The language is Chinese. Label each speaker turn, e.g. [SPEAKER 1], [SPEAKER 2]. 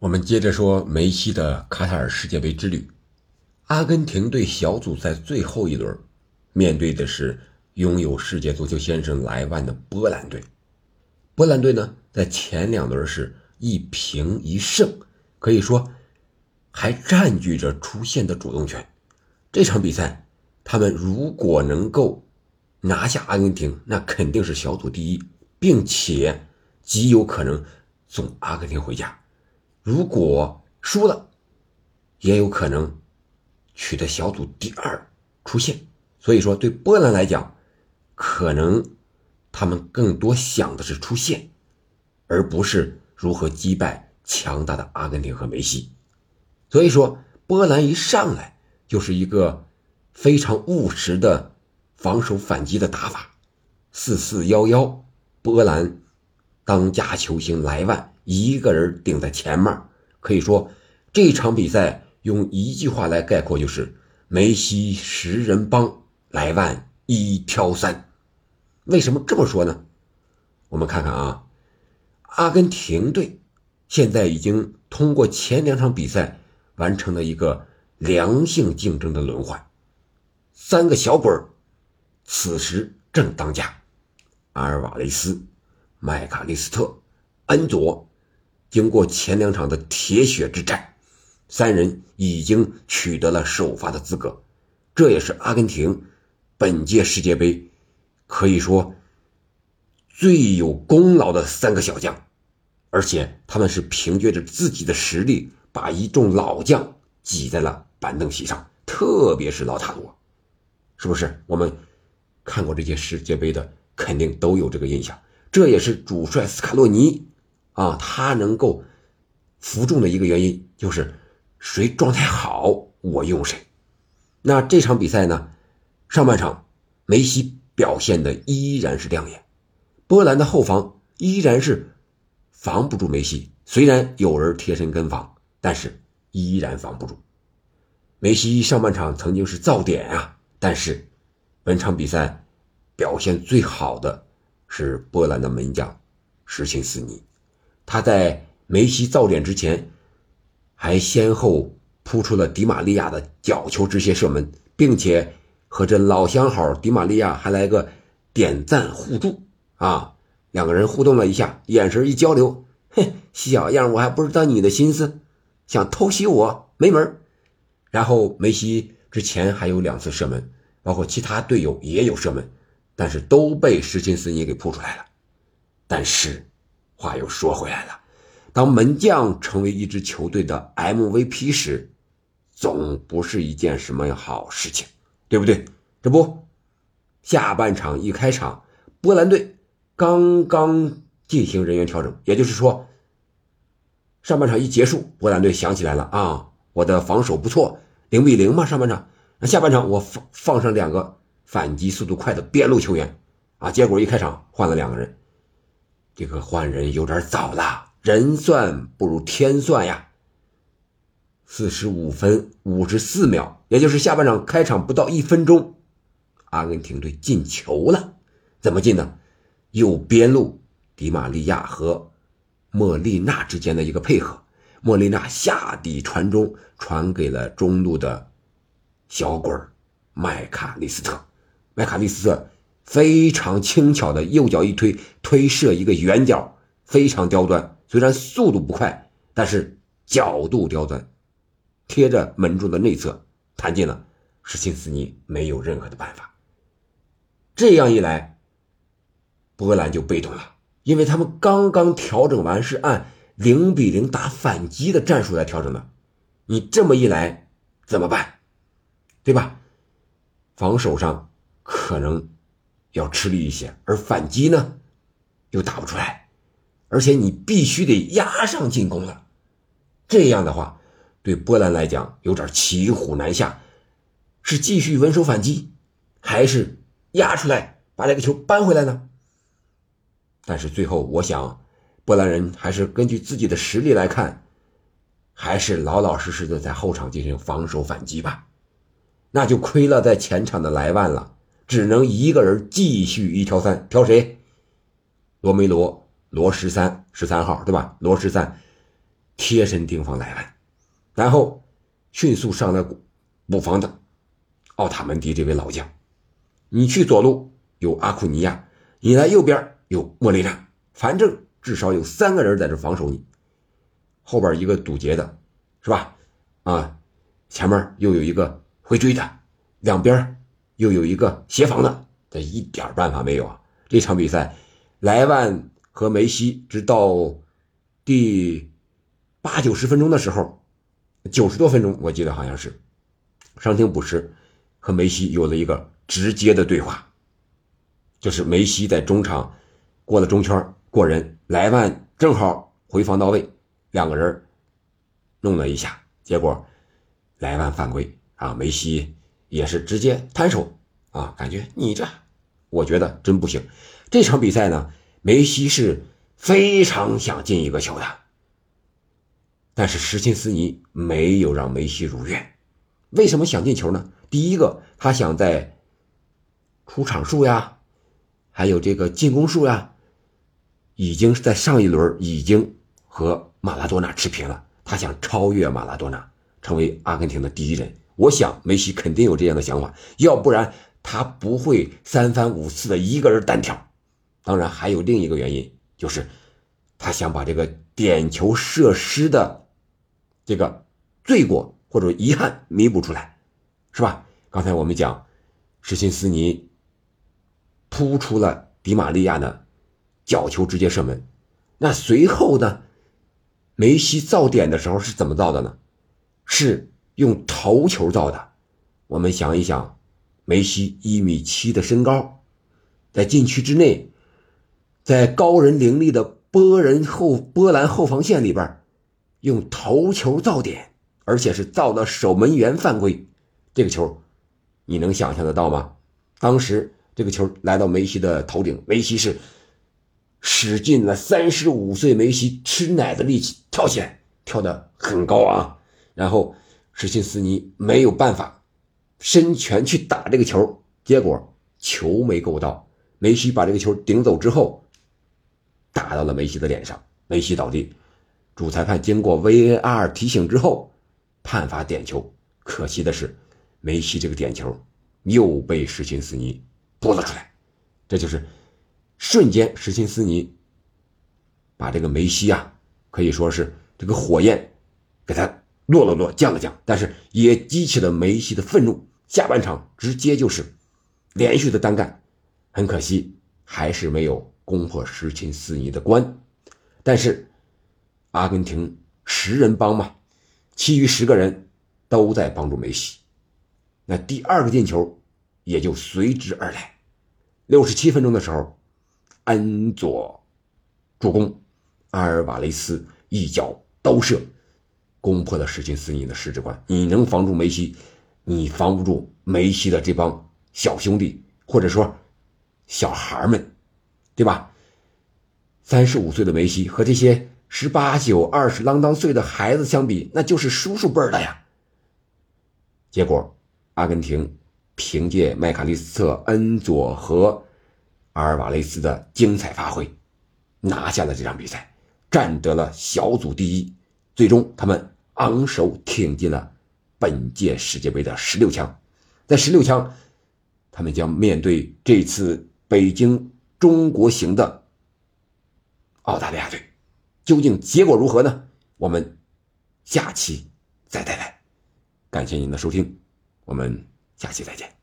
[SPEAKER 1] 我们接着说梅西的卡塔尔世界杯之旅。阿根廷队小组赛最后一轮，面对的是拥有世界足球先生莱万的波兰队。波兰队呢，在前两轮是一平一胜，可以说还占据着出线的主动权。这场比赛，他们如果能够拿下阿根廷，那肯定是小组第一，并且极有可能送阿根廷回家。如果输了，也有可能取得小组第二出线。所以说，对波兰来讲，可能他们更多想的是出线，而不是如何击败强大的阿根廷和梅西。所以说，波兰一上来就是一个非常务实的防守反击的打法，四四幺幺，波兰当家球星莱万。一个人顶在前面，可以说这场比赛用一句话来概括就是梅西十人帮，莱万一挑三。为什么这么说呢？我们看看啊，阿根廷队现在已经通过前两场比赛完成了一个良性竞争的轮换，三个小鬼儿此时正当家，阿尔瓦雷斯、麦卡利斯特、恩佐。经过前两场的铁血之战，三人已经取得了首发的资格，这也是阿根廷本届世界杯可以说最有功劳的三个小将，而且他们是凭借着自己的实力，把一众老将挤在了板凳席上，特别是老塔罗，是不是？我们看过这届世界杯的，肯定都有这个印象。这也是主帅斯卡洛尼。啊，他能够服众的一个原因就是谁状态好，我用谁。那这场比赛呢，上半场梅西表现的依然是亮眼，波兰的后防依然是防不住梅西。虽然有人贴身跟防，但是依然防不住。梅西上半场曾经是造点啊，但是本场比赛表现最好的是波兰的门将施钦斯尼。他在梅西造点之前，还先后扑出了迪玛利亚的角球直接射门，并且和这老相好迪玛利亚还来个点赞互助啊！两个人互动了一下，眼神一交流，哼，小样，我还不知道你的心思，想偷袭我没门然后梅西之前还有两次射门，包括其他队友也有射门，但是都被施琴斯尼给扑出来了。但是。话又说回来了，当门将成为一支球队的 MVP 时，总不是一件什么好事情，对不对？这不，下半场一开场，波兰队刚刚进行人员调整，也就是说，上半场一结束，波兰队想起来了啊，我的防守不错，零比零嘛，上半场，那下半场我放放上两个反击速度快的边路球员啊，结果一开场换了两个人。这个换人有点早了，人算不如天算呀。四十五分五十四秒，也就是下半场开场不到一分钟，阿根廷队进球了。怎么进的？右边路迪玛利亚和莫莉娜之间的一个配合，莫莉娜下底传中，传给了中路的小鬼儿麦卡利斯特，麦卡利斯特。非常轻巧的右脚一推，推射一个圆角，非常刁钻。虽然速度不快，但是角度刁钻，贴着门柱的内侧弹进了。施钦斯尼没有任何的办法。这样一来，波兰就被动了，因为他们刚刚调整完是按零比零打反击的战术来调整的。你这么一来怎么办？对吧？防守上可能。要吃力一些，而反击呢，又打不出来，而且你必须得压上进攻了。这样的话，对波兰来讲有点骑虎难下，是继续稳守反击，还是压出来把这个球扳回来呢？但是最后，我想，波兰人还是根据自己的实力来看，还是老老实实的在后场进行防守反击吧。那就亏了在前场的莱万了。只能一个人继续一挑三，挑谁？罗梅罗，罗十三，十三号，对吧？罗十三，贴身盯防莱万，然后迅速上来补防的奥塔门迪这位老将。你去左路有阿库尼亚，你来右边有莫雷拉，反正至少有三个人在这防守你。后边一个堵截的，是吧？啊，前面又有一个回追的，两边又有一个协防的，这一点办法没有啊！这场比赛，莱万和梅西直到第八九十分钟的时候，九十多分钟，我记得好像是，伤停补时和梅西有了一个直接的对话，就是梅西在中场过了中圈过人，莱万正好回防到位，两个人弄了一下，结果莱万犯规啊，梅西也是直接摊手啊，感觉你这。我觉得真不行。这场比赛呢，梅西是非常想进一个球的，但是什琴斯尼没有让梅西如愿。为什么想进球呢？第一个，他想在出场数呀，还有这个进攻数呀，已经在上一轮已经和马拉多纳持平了。他想超越马拉多纳，成为阿根廷的第一人。我想梅西肯定有这样的想法，要不然。他不会三番五次的一个人单挑，当然还有另一个原因，就是他想把这个点球射失的这个罪过或者遗憾弥补出来，是吧？刚才我们讲，施琴斯尼扑出了迪玛利亚的角球，直接射门。那随后呢，梅西造点的时候是怎么造的呢？是用头球造的。我们想一想。梅西一米七的身高，在禁区之内，在高人凌厉的波人后波兰后防线里边，用头球造点，而且是造了守门员犯规。这个球，你能想象得到吗？当时这个球来到梅西的头顶，梅西是使尽了三十五岁梅西吃奶的力气跳起来，跳得很高啊。然后施琴斯尼没有办法。伸拳去打这个球，结果球没够到。梅西把这个球顶走之后，打到了梅西的脸上，梅西倒地。主裁判经过 VAR 提醒之后，判罚点球。可惜的是，梅西这个点球又被什琴斯尼拨了出来。这就是瞬间，什琴斯尼把这个梅西啊，可以说是这个火焰给他落了落，降了降，但是也激起了梅西的愤怒。下半场直接就是连续的单干，很可惜还是没有攻破什琴斯尼的关。但是阿根廷十人帮嘛，其余十个人都在帮助梅西，那第二个进球也就随之而来。六十七分钟的时候，恩佐助攻，阿尔瓦雷斯一脚刀射，攻破了什琴斯尼的十指关。你能防住梅西？你防不住梅西的这帮小兄弟，或者说小孩们，对吧？三十五岁的梅西和这些十八九、二十啷当岁的孩子相比，那就是叔叔辈的呀。结果，阿根廷凭借麦卡利斯特、恩佐和阿尔瓦雷斯的精彩发挥，拿下了这场比赛，占得了小组第一。最终，他们昂首挺进了。本届世界杯的十六强，在十六强，他们将面对这次北京中国行的澳大利亚队，究竟结果如何呢？我们下期再带来。感谢您的收听，我们下期再见。